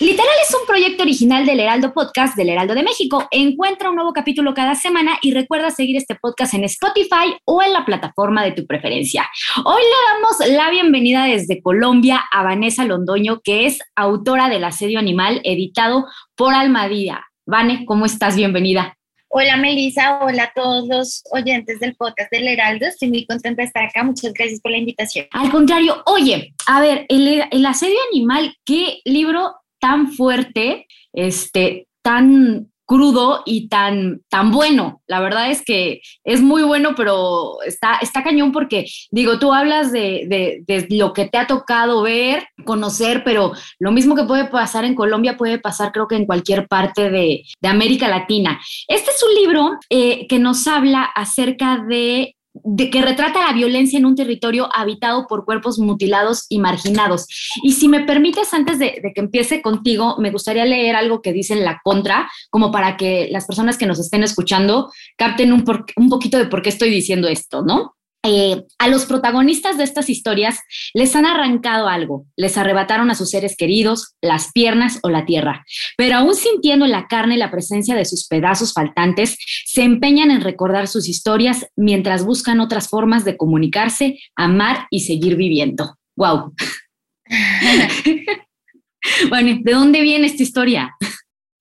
Literal es un proyecto original del Heraldo Podcast del Heraldo de México. Encuentra un nuevo capítulo cada semana y recuerda seguir este podcast en Spotify o en la plataforma de tu preferencia. Hoy le damos la bienvenida desde Colombia a Vanessa Londoño, que es autora del Asedio Animal, editado por Almadía. Vane, ¿cómo estás? Bienvenida. Hola Melissa, hola a todos los oyentes del podcast del Heraldo. Estoy muy contenta de estar acá. Muchas gracias por la invitación. Al contrario, oye, a ver, el, el asedio animal, ¿qué libro tan fuerte, este, tan crudo y tan, tan bueno. La verdad es que es muy bueno, pero está, está cañón porque, digo, tú hablas de, de, lo que te ha tocado ver, conocer, pero lo mismo que puede pasar en Colombia puede pasar creo que en cualquier parte de, de América Latina. Este es un libro eh, que nos habla acerca de de que retrata la violencia en un territorio habitado por cuerpos mutilados y marginados. Y si me permites, antes de, que empiece contigo, me gustaría leer algo que dice la contra, como para que las personas que nos estén escuchando capten un, un poquito de por qué estoy diciendo esto, ¿no? Eh, a los protagonistas de estas historias les han arrancado algo, les arrebataron a sus seres queridos, las piernas o la tierra, pero aún sintiendo en la carne la presencia de sus pedazos faltantes, se empeñan en recordar sus historias mientras buscan otras formas de comunicarse, amar y seguir viviendo. ¡Wow! bueno, ¿de dónde viene esta historia?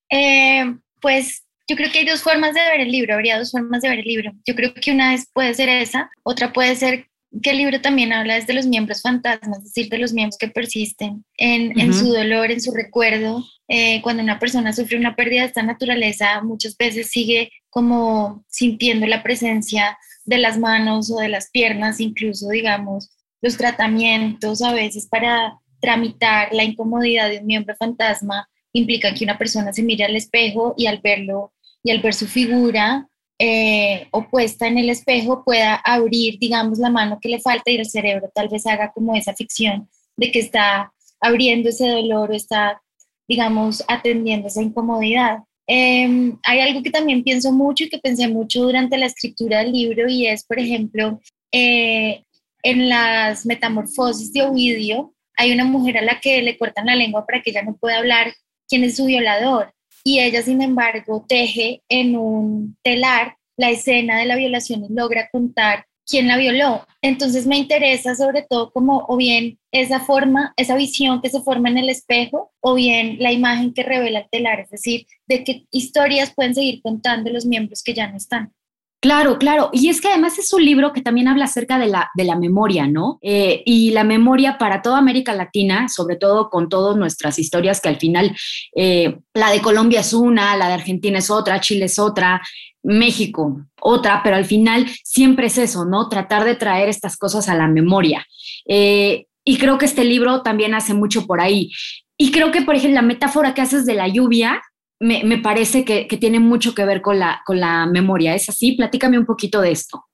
Eh, pues yo creo que hay dos formas de ver el libro, habría dos formas de ver el libro. Yo creo que una es, puede ser esa, otra puede ser que el libro también habla de los miembros fantasmas, es decir, de los miembros que persisten en, en su dolor, en su recuerdo. Eh, cuando una persona sufre una pérdida de esta naturaleza, muchas veces sigue como sintiendo la presencia de las manos o de las piernas, incluso, digamos, los tratamientos a veces para tramitar la incomodidad de un miembro fantasma implican que una persona se mire al espejo y al verlo y al ver su figura eh, opuesta en el espejo pueda abrir, digamos, la mano que le falta y el cerebro tal vez haga como esa ficción de que está abriendo ese dolor o está, digamos, atendiendo esa incomodidad. Em, hay algo que también pienso mucho y que pensé mucho durante la escritura del libro y es, por ejemplo, eh, en las metamorfosis de Ovidio, hay una mujer a la que le cortan la lengua para que ella no pueda hablar quién es su violador y ella, sin embargo, teje en un telar la escena de la violación y logra contar quién la violó. Entonces me interesa sobre todo como o bien esa forma, esa visión que se forma en el espejo o bien la imagen que revela el telar, es decir, de qué historias pueden seguir contando los miembros que ya no están. Claro, claro. Y es que además es un libro que también habla acerca de la, de la memoria, ¿no? Eh, y la memoria para toda América Latina, sobre todo con todas nuestras historias, que al final eh, la de Colombia es una, la de Argentina es otra, Chile es otra, México otra, pero al final siempre es eso, ¿no? Tratar de traer estas cosas a la memoria. Eh, y creo que este libro también hace mucho por ahí. Y creo que, por ejemplo, la metáfora que haces de la lluvia, me, parece que, tiene mucho que ver con la, con la memoria. ¿Es así? Platícame un poquito de esto.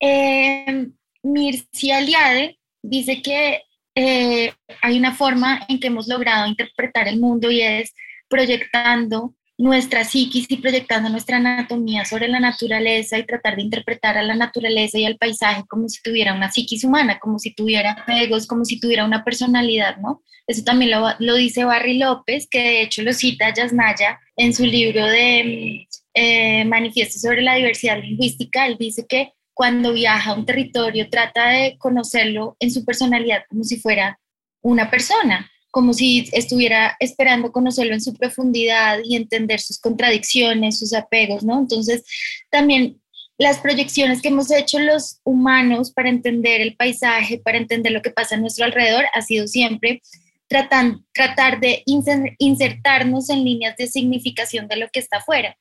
Eh, Mircea Eliade dice que eh, hay una forma en que hemos logrado interpretar el mundo y es proyectando nuestra psiquis y proyectando nuestra anatomía sobre la naturaleza y tratar de interpretar a la naturaleza y al paisaje como si tuviera una psiquis humana, como si tuviera egos, como si tuviera una personalidad, ¿no? Eso también lo, dice Barry López, que de hecho lo cita Yasnaya en su libro de eh, Manifiesto sobre la diversidad lingüística. Él dice que cuando viaja a un territorio trata de conocerlo en su personalidad como si fuera una persona como si estuviera esperando conocerlo en su profundidad y entender sus contradicciones, sus apegos, ¿no? Entonces, también las proyecciones que hemos hecho los humanos para entender el paisaje, para entender lo que pasa a nuestro alrededor, ha sido siempre tratar, tratar de insertarnos en líneas de significación de lo que está afuera.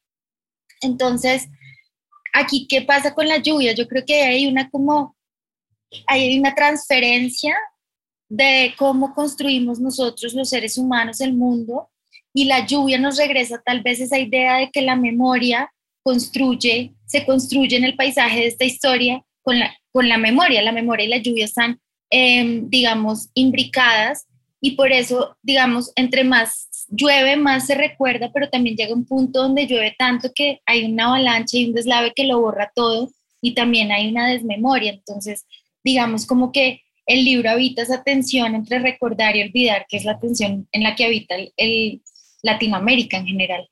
Entonces, aquí, ¿qué pasa con la lluvia? Yo creo que hay una como, hay una transferencia de cómo construimos nosotros los seres humanos el mundo y la lluvia nos regresa tal vez esa idea de que la memoria construye, se construye en el paisaje de esta historia con la, con la memoria. La memoria y la lluvia están, em, digamos, imbricadas y por eso, digamos, entre más llueve, más se recuerda, pero también llega un punto donde llueve tanto que hay una avalancha y un deslave que lo borra todo y también hay una desmemoria. Entonces, digamos, como que el libro habita esa tensión entre recordar y olvidar, que es la tensión en la que habita el Latinoamérica en general.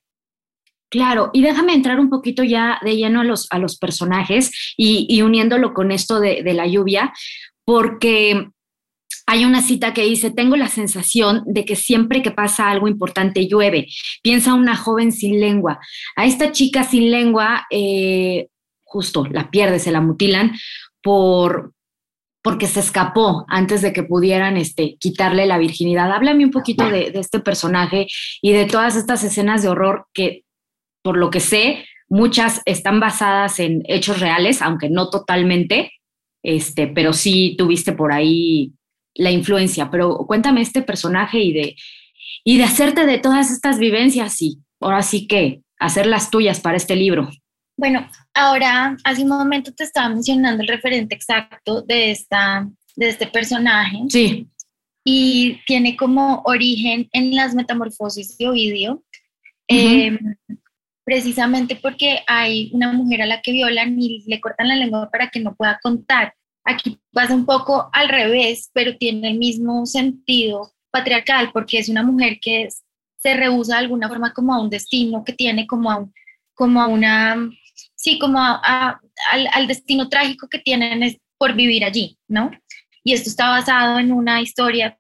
Claro, y déjame entrar un poquito ya de lleno a los, a los personajes y, uniéndolo con esto de, de la lluvia, porque hay una cita que dice, tengo la sensación de que siempre que pasa algo importante llueve. Piensa una joven sin lengua. A esta chica sin lengua, eh, justo la pierde, se la mutilan por porque se escapó antes de que pudieran este, quitarle la virginidad. Háblame un poquito de, de este personaje y de todas estas escenas de horror que por lo que sé, muchas están basadas en hechos reales, aunque no totalmente, este, pero sí tuviste por ahí la influencia. Pero cuéntame este personaje y de, y de hacerte de todas estas vivencias y ahora sí que hacerlas tuyas para este libro. Bueno, ahora hace un momento te estaba mencionando el referente exacto de, esta, de este personaje. Sí. Y tiene como origen en las metamorfosis de Ovidio precisamente porque hay una mujer a la que violan y le cortan la lengua para que no pueda contar. Aquí pasa un poco al revés, pero tiene el mismo sentido patriarcal, porque es una mujer que se rehúsa de alguna forma como a un destino que tiene, como a, como a una, sí, como al, destino trágico que tienen por vivir allí, ¿no? Y esto está basado en una historia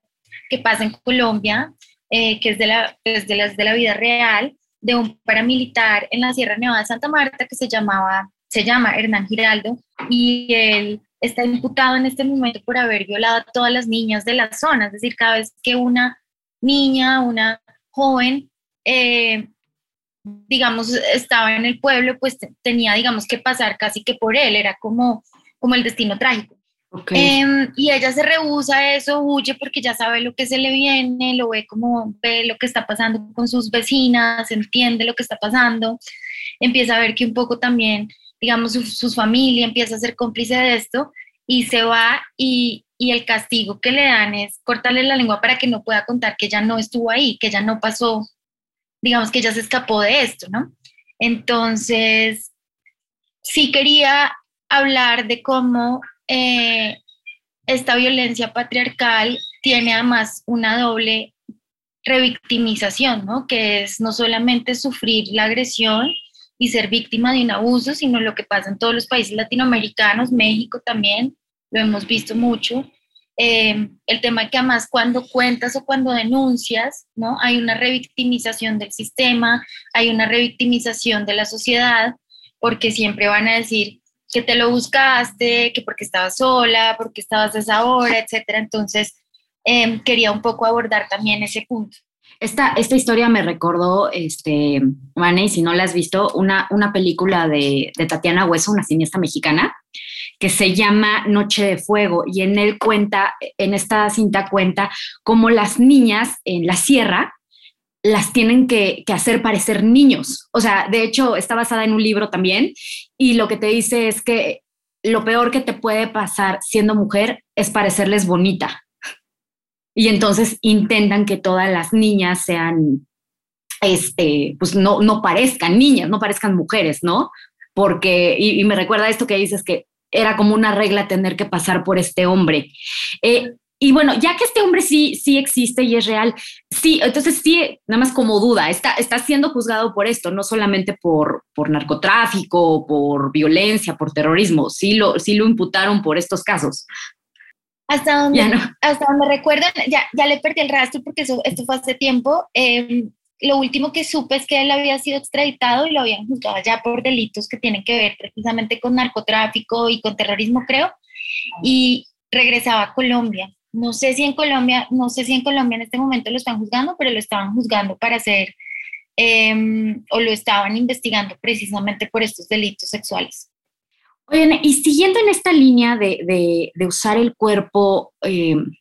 que pasa en Colombia, eh, que es de la, es las, de la vida real, de un paramilitar en la Sierra Nevada de Santa Marta que se llamaba, se llama Hernán Giraldo y él está imputado en este momento por haber violado a todas las niñas de la zona, es decir, cada vez que una niña, una joven, eh, digamos, estaba en el pueblo, pues tenía, digamos, que pasar casi que por él, era como, como el destino trágico. Em, y ella se rehúsa a eso, huye porque ya sabe lo que se le viene, lo ve como ve lo que está pasando con sus vecinas, entiende lo que está pasando, empieza a ver que un poco también, digamos, su, familia empieza a ser cómplice de esto y se va y, y, el castigo que le dan es cortarle la lengua para que no pueda contar que ella no estuvo ahí, que ella no pasó, digamos que ella se escapó de esto, ¿no? Entonces, sí quería hablar de cómo eh, esta violencia patriarcal tiene además una doble revictimización, ¿no? Que es no solamente sufrir la agresión y ser víctima de un abuso, sino lo que pasa en todos los países latinoamericanos, México también, lo hemos visto mucho. Eh, el tema que además cuando cuentas o cuando denuncias, ¿no? Hay una revictimización del sistema, hay una revictimización de la sociedad, porque siempre van a decir, que te lo buscaste, que porque estabas sola, porque estabas a esa hora, etcétera. Entonces, em, quería un poco abordar también ese punto. Esta, esta historia me recordó, este, Vane, si no la has visto, una, una película de, de Tatiana Hueso, una cineasta mexicana, que se llama Noche de Fuego y en él cuenta, en esta cinta cuenta cómo las niñas en la sierra las tienen que, hacer parecer niños. O sea, de hecho, está basada en un libro también y lo que te dice es que lo peor que te puede pasar siendo mujer es parecerles bonita. Y entonces intentan que todas las niñas sean, este, pues no, no parezcan niñas, no parezcan mujeres, ¿no? Porque, y, me recuerda esto que dices que era como una regla tener que pasar por este hombre. Eh, y bueno, ya que este hombre sí, sí existe y es real, sí, entonces sí, nada más como duda, está, está siendo juzgado por esto, no solamente por, por narcotráfico, por violencia, por terrorismo, sí lo, sí lo imputaron por estos casos. Hasta donde, hasta donde recuerdan, ya, ya le perdí el rastro porque eso, esto fue hace tiempo. Em, lo último que supe es que él había sido extraditado y lo habían juzgado ya por delitos que tienen que ver precisamente con narcotráfico y con terrorismo, creo, y regresaba a Colombia. No sé si en Colombia, no sé si en Colombia en este momento lo están juzgando, pero lo estaban juzgando para hacer em, o lo estaban investigando precisamente por estos delitos sexuales. Oigan, y siguiendo en esta línea de, usar el cuerpo em,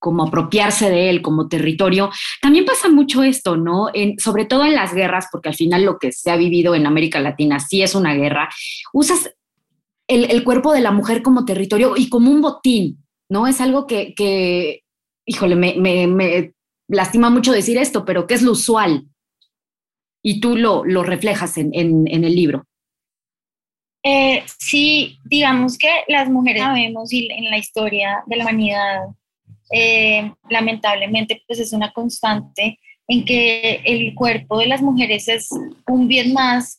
como apropiarse de él como territorio, también pasa mucho esto, ¿no? sobre todo en las guerras, porque al final lo que se ha vivido en América Latina sí es una guerra, usas el cuerpo de la mujer como territorio y como un botín, ¿no? Es algo que, híjole, me, lastima mucho decir esto, pero que es lo usual. Y tú lo, lo reflejas en, el libro. Eh, sí, digamos que las mujeres sabemos y en la historia de la humanidad, eh, lamentablemente, pues es una constante en que el cuerpo de las mujeres es un bien más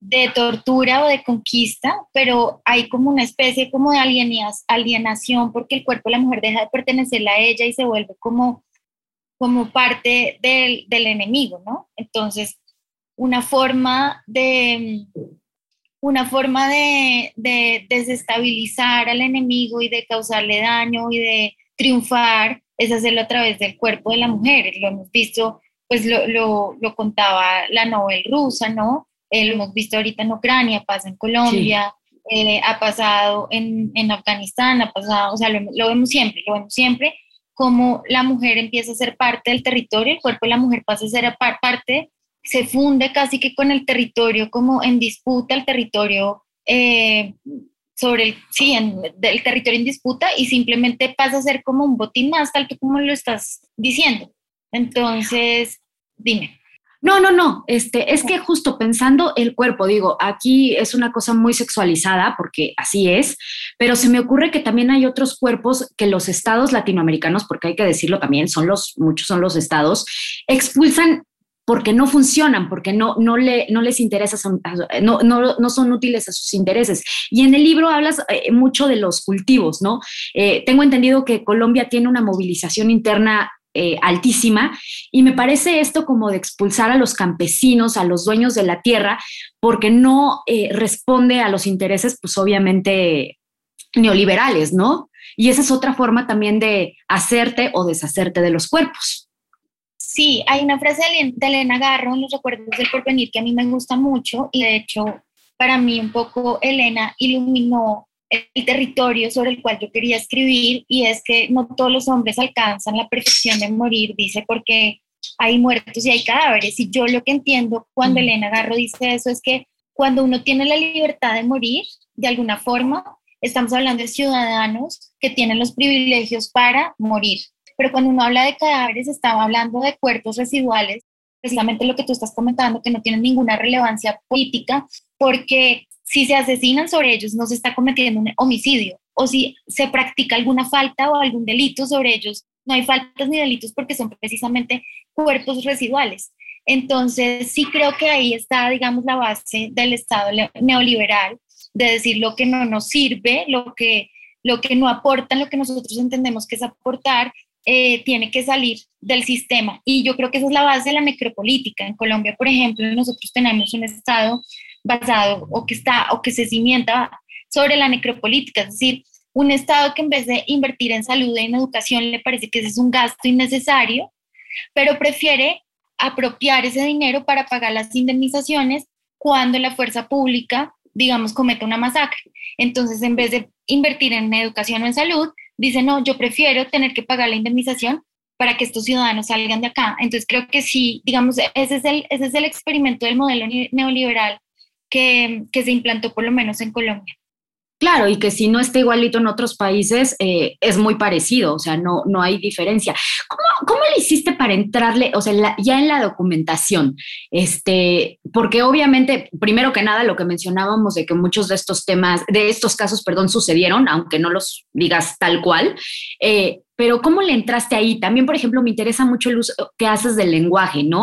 de tortura o de conquista, pero hay como una especie como de alienación porque el cuerpo de la mujer deja de pertenecerle a ella y se vuelve como, como parte del, del enemigo, ¿no? Entonces, una forma de una forma de, desestabilizar al enemigo y de causarle daño y de triunfar es hacerlo a través del cuerpo de la mujer. Lo hemos visto, pues lo, lo, lo contaba la novela rusa, ¿no? Eh, lo hemos visto ahorita en Ucrania, pasa en Colombia, eh, ha pasado en, en, Afganistán, ha pasado, o sea, lo, lo, vemos siempre, lo vemos siempre, como la mujer empieza a ser parte del territorio, el cuerpo de la mujer pasa a ser parte, se funde casi que con el territorio, como en disputa el territorio. Eh, sobre el, sí, en, del territorio en disputa y simplemente pasa a ser como un botín más, tal que como lo estás diciendo. Entonces, dime. No, no, no, este, es que justo pensando el cuerpo, digo, aquí es una cosa muy sexualizada porque así es, pero se me ocurre que también hay otros cuerpos que los estados latinoamericanos, porque hay que decirlo también, son los, muchos son los estados, expulsan porque no funcionan, porque no, no, le, no les interesa, no, no, no, son útiles a sus intereses. Y en el libro hablas eh, mucho de los cultivos, ¿no? Eh, tengo entendido que Colombia tiene una movilización interna eh, altísima. Y me parece esto como de expulsar a los campesinos, a los dueños de la tierra, porque no responde a los intereses, pues obviamente neoliberales, ¿no? Y esa es otra forma también de hacerte o deshacerte de los cuerpos. Sí, hay una frase de Elena Garro en los recuerdos del porvenir que a mí me gusta mucho y de hecho para mí un poco Elena iluminó el territorio sobre el cual yo quería escribir y es que no todos los hombres alcanzan la perfección de morir, dice, porque hay muertos y hay cadáveres. Y yo lo que entiendo cuando Elena Garro dice eso es que cuando uno tiene la libertad de morir, de alguna forma, estamos hablando de ciudadanos que tienen los privilegios para morir. Pero cuando uno habla de cadáveres, estaba hablando de cuerpos residuales, precisamente lo que tú estás comentando, que no tienen ninguna relevancia política, porque si se asesinan sobre ellos, no se está cometiendo un homicidio. O si se practica alguna falta o algún delito sobre ellos, no hay faltas ni delitos porque son precisamente cuerpos residuales. Entonces, sí creo que ahí está, digamos, la base del Estado neoliberal, de decir lo que no nos sirve, lo que, lo que no aporta, lo que nosotros entendemos que es aportar, eh, tiene que salir del sistema. Y yo creo que esa es la base de la necropolítica. En Colombia, por ejemplo, nosotros tenemos un Estado basado o que está o que se cimienta sobre la necropolítica, es decir, un Estado que en vez de invertir en salud y en educación le parece que ese es un gasto innecesario, pero prefiere apropiar ese dinero para pagar las indemnizaciones cuando la fuerza pública, digamos, comete una masacre. Entonces, en vez de invertir en educación o en salud, dice, no, yo prefiero tener que pagar la indemnización para que estos ciudadanos salgan de acá. Entonces, creo que sí, digamos, ese es el, ese es el experimento del modelo neoliberal que, se implantó por lo menos en Colombia. Claro, y que si no está igualito en otros países, eh, es muy parecido, o sea, no, no hay diferencia. ¿Cómo, ¿Cómo, le hiciste para entrarle, o sea, ya en la documentación? Este, porque obviamente, primero que nada, lo que mencionábamos de que muchos de estos temas, de estos casos, perdón, sucedieron, aunque no los digas tal cual, eh, pero ¿cómo le entraste ahí? También, por ejemplo, me interesa mucho el uso que haces del lenguaje, ¿no?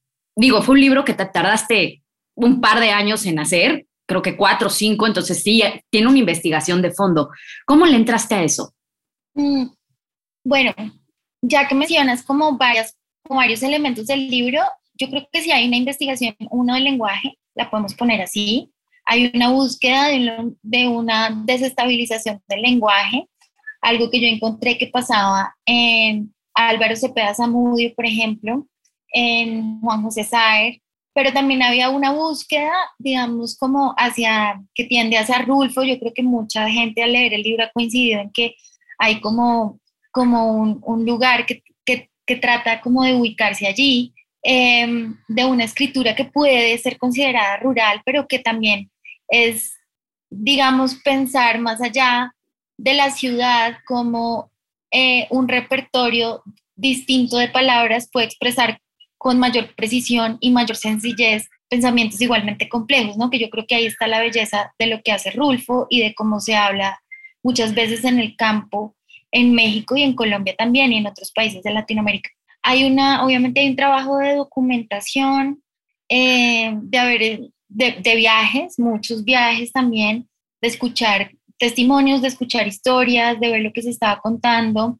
digo, fue un libro que te tardaste un par de años en hacer, creo que cuatro o cinco, entonces sí, tiene una investigación de fondo. ¿Cómo le entraste a eso? Mm, bueno, ya que mencionas como, varias, varios elementos del libro, yo creo que si hay una investigación, uno del lenguaje, la podemos poner así, hay una búsqueda de, de una desestabilización del lenguaje, algo que yo encontré que pasaba en Álvaro Cepeda Zamudio, por ejemplo, en Juan José Saer, pero también había una búsqueda, digamos, como hacia, que tiende hacia Rulfo. Yo creo que mucha gente al leer el libro ha coincidido en que hay como, como un, un lugar que, que, que, trata como de ubicarse allí, eh, de una escritura que puede ser considerada rural, pero que también es, digamos, pensar más allá de la ciudad como eh, un repertorio distinto de palabras puede expresar con mayor precisión y mayor sencillez pensamientos igualmente complejos, ¿no? Que yo creo que ahí está la belleza de lo que hace Rulfo y de cómo se habla muchas veces en el campo, en México y en Colombia también y en otros países de Latinoamérica. Hay una, obviamente hay un trabajo de documentación, eh, de, haber, de, de viajes, muchos viajes también, de escuchar testimonios, de escuchar historias, de ver lo que se estaba contando.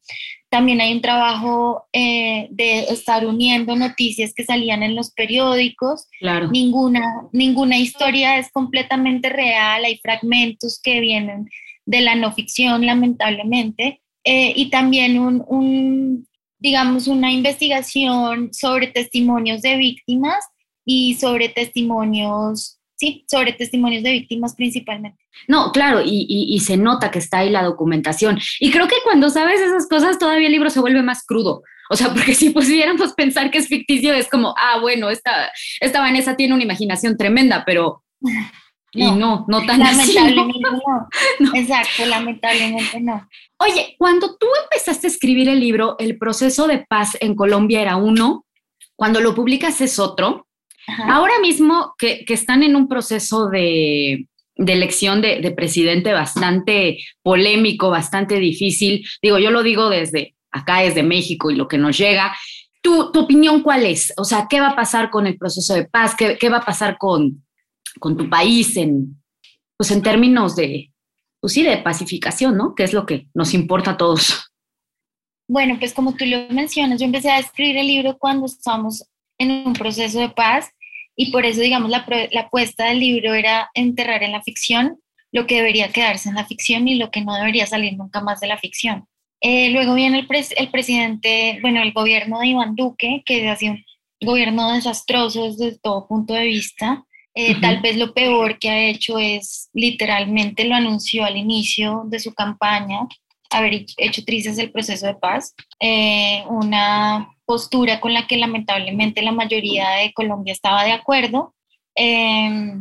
También hay un trabajo eh, de estar uniendo noticias que salían en los periódicos. Claro. Ninguna, ninguna historia es completamente real, hay fragmentos que vienen de la no ficción, lamentablemente. Eh, y también un, un, digamos, una investigación sobre testimonios de víctimas y sobre testimonios sí, sobre testimonios de víctimas principalmente. No, claro, y, y, y, se nota que está ahí la documentación. Y creo que cuando sabes esas cosas, todavía el libro se vuelve más crudo. O sea, porque si pudiéramos pensar que es ficticio, es como, ah, bueno, esta, esta Vanessa tiene una imaginación tremenda, pero... No, y no, no tan lamentablemente así, ¿no? no. Exacto, lamentablemente no. Oye, cuando tú empezaste a escribir el libro, el proceso de paz en Colombia era uno, cuando lo publicas es otro, Ajá. Ahora mismo que, que, están en un proceso de, de elección de, de, presidente bastante polémico, bastante difícil, digo, yo lo digo desde acá, desde México y lo que nos llega. ¿Tu, tu opinión cuál es? O sea, ¿qué va a pasar con el proceso de paz? ¿Qué, qué va a pasar con, con tu país en, pues en términos de, pues sí, de pacificación, ¿no? Que es lo que nos importa a todos. Bueno, pues como tú lo mencionas, yo empecé a escribir el libro cuando estábamos en un proceso de paz y por eso, digamos, la, la apuesta del libro era enterrar en la ficción lo que debería quedarse en la ficción y lo que no debería salir nunca más de la ficción. Eh, luego viene el, pres el, presidente, bueno, el gobierno de Iván Duque, que ha sido un gobierno desastroso desde todo punto de vista. Eh, uh -huh. Tal vez lo peor que ha hecho es, literalmente lo anunció al inicio de su campaña, haber hecho trizas el proceso de paz, eh, una postura con la que lamentablemente la mayoría de Colombia estaba de acuerdo eh,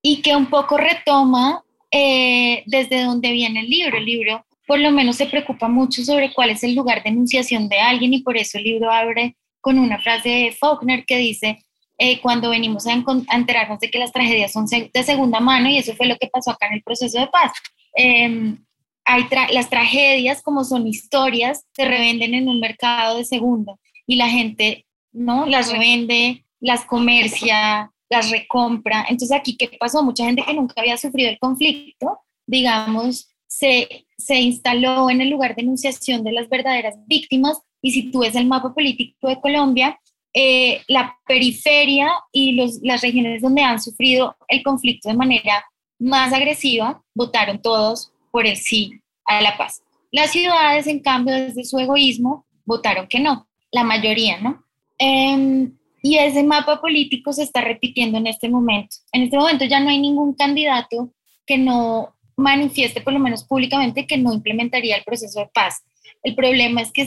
y que un poco retoma eh, desde donde viene el libro. El libro por lo menos se preocupa mucho sobre cuál es el lugar de enunciación de alguien y por eso el libro abre con una frase de Faulkner que dice, eh, cuando venimos a, a, enterarnos de que las tragedias son de segunda mano y eso fue lo que pasó acá en el proceso de paz. Eh, hay tra las tragedias como son historias se revenden en un mercado de segunda y la gente no las revende, las comercia, las recompra. Entonces aquí qué pasó? Mucha gente que nunca había sufrido el conflicto, digamos, se, se instaló en el lugar de enunciación de las verdaderas víctimas. Y si tú ves el mapa político de Colombia, eh, la periferia y los, las regiones donde han sufrido el conflicto de manera más agresiva, votaron todos por el sí a la paz. Las ciudades, en cambio, desde su egoísmo, votaron que no, la mayoría, ¿no? Em, y ese mapa político se está repitiendo en este momento. En este momento ya no hay ningún candidato que no manifieste, por lo menos públicamente, que no implementaría el proceso de paz. El problema es que,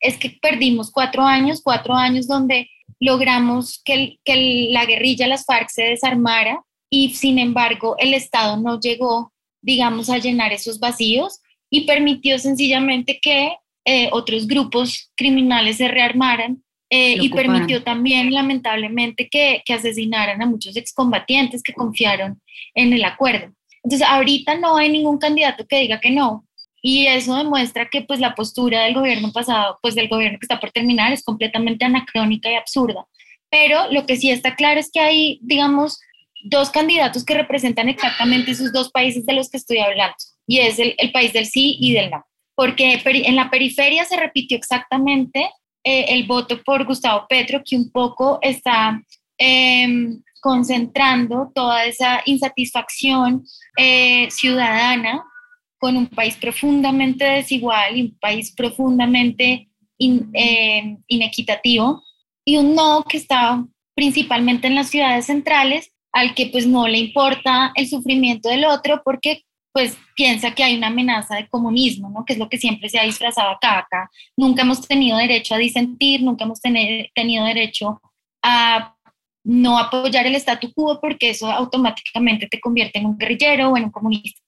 es, que perdimos cuatro años, cuatro años donde logramos que, que la guerrilla, las FARC, se desarmara y sin embargo el Estado no llegó, digamos, a llenar esos vacíos y permitió sencillamente que eh, otros grupos criminales se rearmaran eh, y permitió también, lamentablemente, que, que, asesinaran a muchos excombatientes que confiaron en el acuerdo. Entonces, ahorita no hay ningún candidato que diga que no. Y eso demuestra que pues la postura del gobierno pasado, pues del gobierno que está por terminar, es completamente anacrónica y absurda. Pero lo que sí está claro es que hay, digamos, dos candidatos que representan exactamente esos dos países de los que estoy hablando. Y es el, el país del sí y del no. Porque en la periferia se repitió exactamente eh, el voto por Gustavo Petro, que un poco está em, concentrando toda esa insatisfacción eh, ciudadana con un país profundamente desigual y un país profundamente em, inequitativo, y un no que está principalmente en las ciudades centrales, al que pues no le importa el sufrimiento del otro porque pues piensa que hay una amenaza de comunismo, ¿no? que es lo que siempre se ha disfrazado acá. Acá nunca hemos tenido derecho a disentir, nunca hemos tenido derecho a no apoyar el statu quo porque eso automáticamente te convierte en un guerrillero o en un comunista.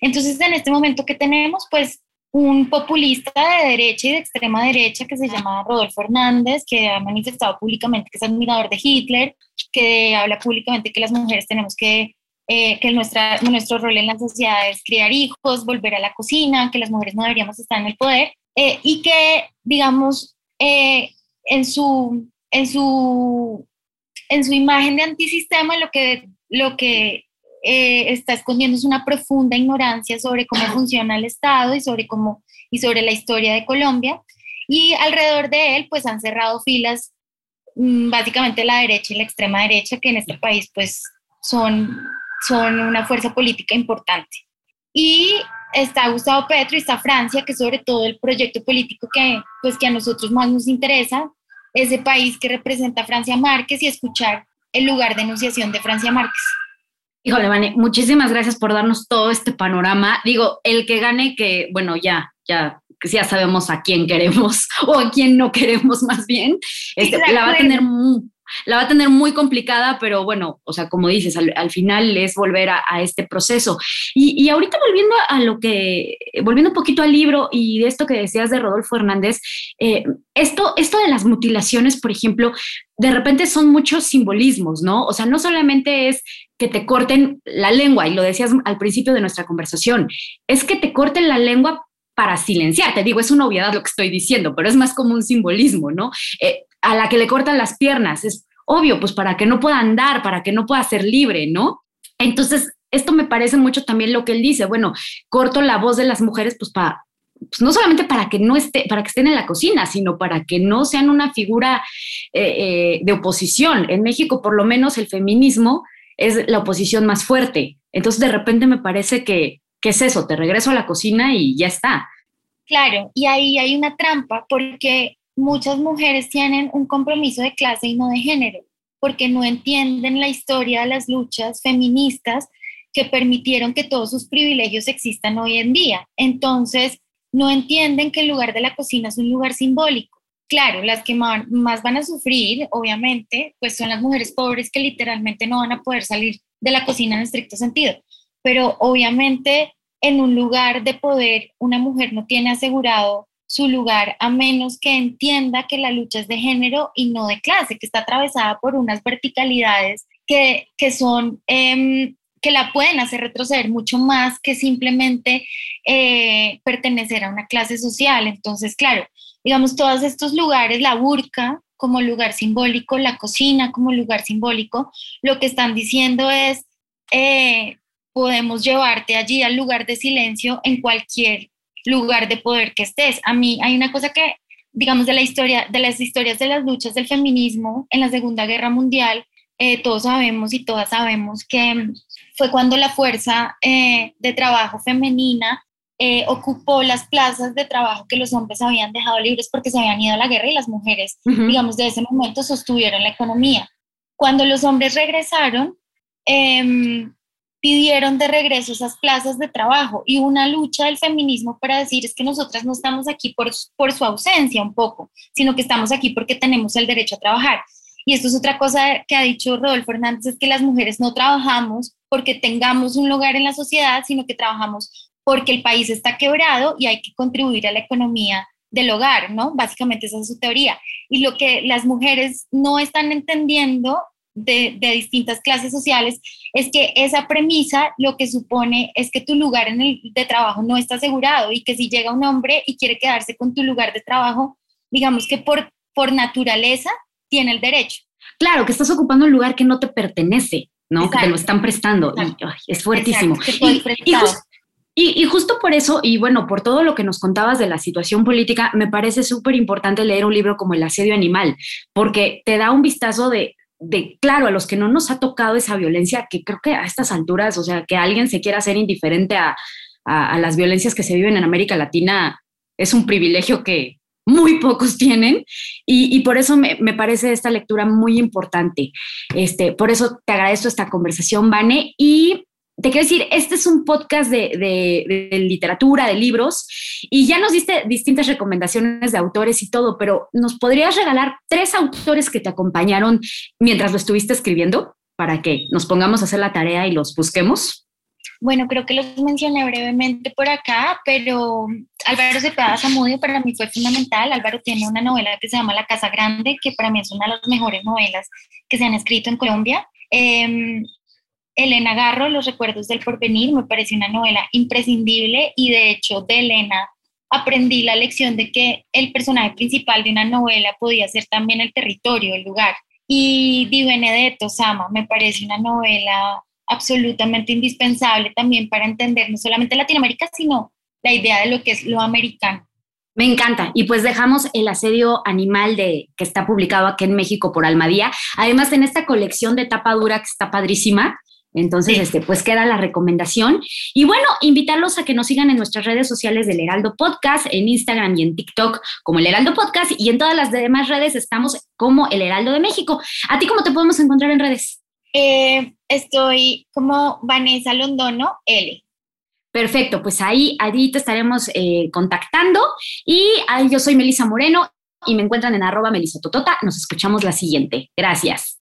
Entonces, en este momento que tenemos, pues un populista de derecha y de extrema derecha que se llama Rodolfo Hernández, que ha manifestado públicamente que es admirador de Hitler, que habla públicamente que las mujeres tenemos que eh, que nuestra, nuestro rol en la sociedad es criar hijos, volver a la cocina, que las mujeres no deberíamos estar en el poder eh, y que, digamos, eh, en, su, en, su, en su imagen de antisistema lo que, lo que está escondiendo es una profunda ignorancia sobre cómo funciona el Estado y sobre, cómo, y sobre la historia de Colombia. Y alrededor de él, pues han cerrado filas mm, básicamente la derecha y la extrema derecha, que en este país, pues son son una fuerza política importante. Y está Gustavo Petro y está Francia, que sobre todo el proyecto político que, pues, que a nosotros más nos interesa, ese país que representa a Francia Márquez y escuchar el lugar de enunciación de Francia Márquez. Híjole, Vane, muchísimas gracias por darnos todo este panorama. Digo, el que gane, que bueno, ya, ya, ya sabemos a quién queremos o a quién no queremos más bien, este, la va a tener muy, la va a tener muy complicada, pero bueno, o sea, como dices, al, final es volver a, este proceso. Y, ahorita volviendo a lo que, volviendo un poquito al libro y de esto que decías de Rodolfo Hernández, eh, esto, esto de las mutilaciones, por ejemplo, de repente son muchos simbolismos, ¿no? O sea, no solamente es que te corten la lengua, y lo decías al principio de nuestra conversación, es que te corten la lengua para silenciar. Te digo, es una obviedad lo que estoy diciendo, pero es más como un simbolismo, ¿no? Eh, a la que le cortan las piernas, es obvio, pues para que no pueda andar, para que no pueda ser libre, ¿no? Entonces, esto me parece mucho también lo que él dice, bueno, corto la voz de las mujeres, pues para, pues no solamente para que no esté, para que estén en la cocina, sino para que no sean una figura eh, eh, de oposición. En México, por lo menos, el feminismo es la oposición más fuerte. Entonces, de repente me parece que, que es eso, te regreso a la cocina y ya está. Claro, y ahí hay una trampa porque muchas mujeres tienen un compromiso de clase y no de género, porque no entienden la historia de las luchas feministas que permitieron que todos sus privilegios existan hoy en día. Entonces, no entienden que el lugar de la cocina es un lugar simbólico. Claro, las que más van a sufrir, obviamente, pues son las mujeres pobres que literalmente no van a poder salir de la cocina en estricto sentido. Pero obviamente en un lugar de poder, una mujer no tiene asegurado su lugar a menos que entienda que la lucha es de género y no de clase, que está atravesada por unas verticalidades que, que son... Em, que la pueden hacer retroceder mucho más que simplemente eh, pertenecer a una clase social. Entonces, claro, digamos, todos estos lugares, la burka como lugar simbólico, la cocina como lugar simbólico, lo que están diciendo es, eh, podemos llevarte allí al lugar de silencio en cualquier lugar de poder que estés. A mí hay una cosa que, digamos, de la historia, de las historias de las luchas del feminismo en la Segunda Guerra Mundial, eh, todos sabemos y todas sabemos que fue cuando la fuerza eh, de trabajo femenina eh, ocupó las plazas de trabajo que los hombres habían dejado libres porque se habían ido a la guerra y las mujeres, digamos, de ese momento sostuvieron la economía. Cuando los hombres regresaron, em, pidieron de regreso esas plazas de trabajo y una lucha del feminismo para decir es que nosotras no estamos aquí por, por su ausencia un poco, sino que estamos aquí porque tenemos el derecho a trabajar. Y esto es otra cosa que ha dicho Rodolfo Hernández, es que las mujeres no trabajamos porque tengamos un lugar en la sociedad, sino que trabajamos porque el país está quebrado y hay que contribuir a la economía del hogar, ¿no? Básicamente esa es su teoría. Y lo que las mujeres no están entendiendo de, distintas clases sociales es que esa premisa lo que supone es que tu lugar en el, de trabajo no está asegurado y que si llega un hombre y quiere quedarse con tu lugar de trabajo, digamos que por, por naturaleza tiene el derecho. Claro, que estás ocupando un lugar que no te pertenece, ¿no? Que te lo están prestando. es fuertísimo. Y, justo por eso, y bueno, por todo lo que nos contabas de la situación política, me parece súper importante leer un libro como El asedio animal, porque te da un vistazo de, de, claro, a los que no nos ha tocado esa violencia, que creo que a estas alturas, o sea, que alguien se quiera hacer indiferente a, a, las violencias que se viven en América Latina, es un privilegio que muy pocos tienen y, y por eso me, me, parece esta lectura muy importante. Este, por eso te agradezco esta conversación, Vane, y te quiero decir, este es un podcast de, literatura, de libros, y ya nos diste distintas recomendaciones de autores y todo, pero ¿nos podrías regalar tres autores que te acompañaron mientras lo estuviste escribiendo para que nos pongamos a hacer la tarea y los busquemos? Bueno, creo que los mencioné brevemente por acá, pero Álvaro Cepeda Zamudio para mí fue fundamental. Álvaro tiene una novela que se llama La Casa Grande, que para mí es una de las mejores novelas que se han escrito en Colombia. Eh, Elena Garro, Los recuerdos del porvenir, me parece una novela imprescindible y de hecho de Elena aprendí la lección de que el personaje principal de una novela podía ser también el territorio, el lugar. Y Di Benedetto Sama me parece una novela absolutamente indispensable también para entender no solamente Latinoamérica, sino la idea de lo que es lo americano. Me encanta. Y pues dejamos el asedio animal de que está publicado aquí en México por Almadía. Además, en esta colección de tapa dura que está padrísima, entonces, este, pues queda la recomendación. Y bueno, invitarlos a que nos sigan en nuestras redes sociales del Heraldo Podcast, en Instagram y en TikTok como el Heraldo Podcast, y en todas las demás redes estamos como el Heraldo de México. ¿A ti cómo te podemos encontrar en redes? Eh, estoy como Vanessa Londono L. Perfecto, pues ahí, ahí te estaremos eh, contactando. Y ahí yo soy Melisa Moreno y me encuentran en arroba melisototota. Nos escuchamos la siguiente. Gracias.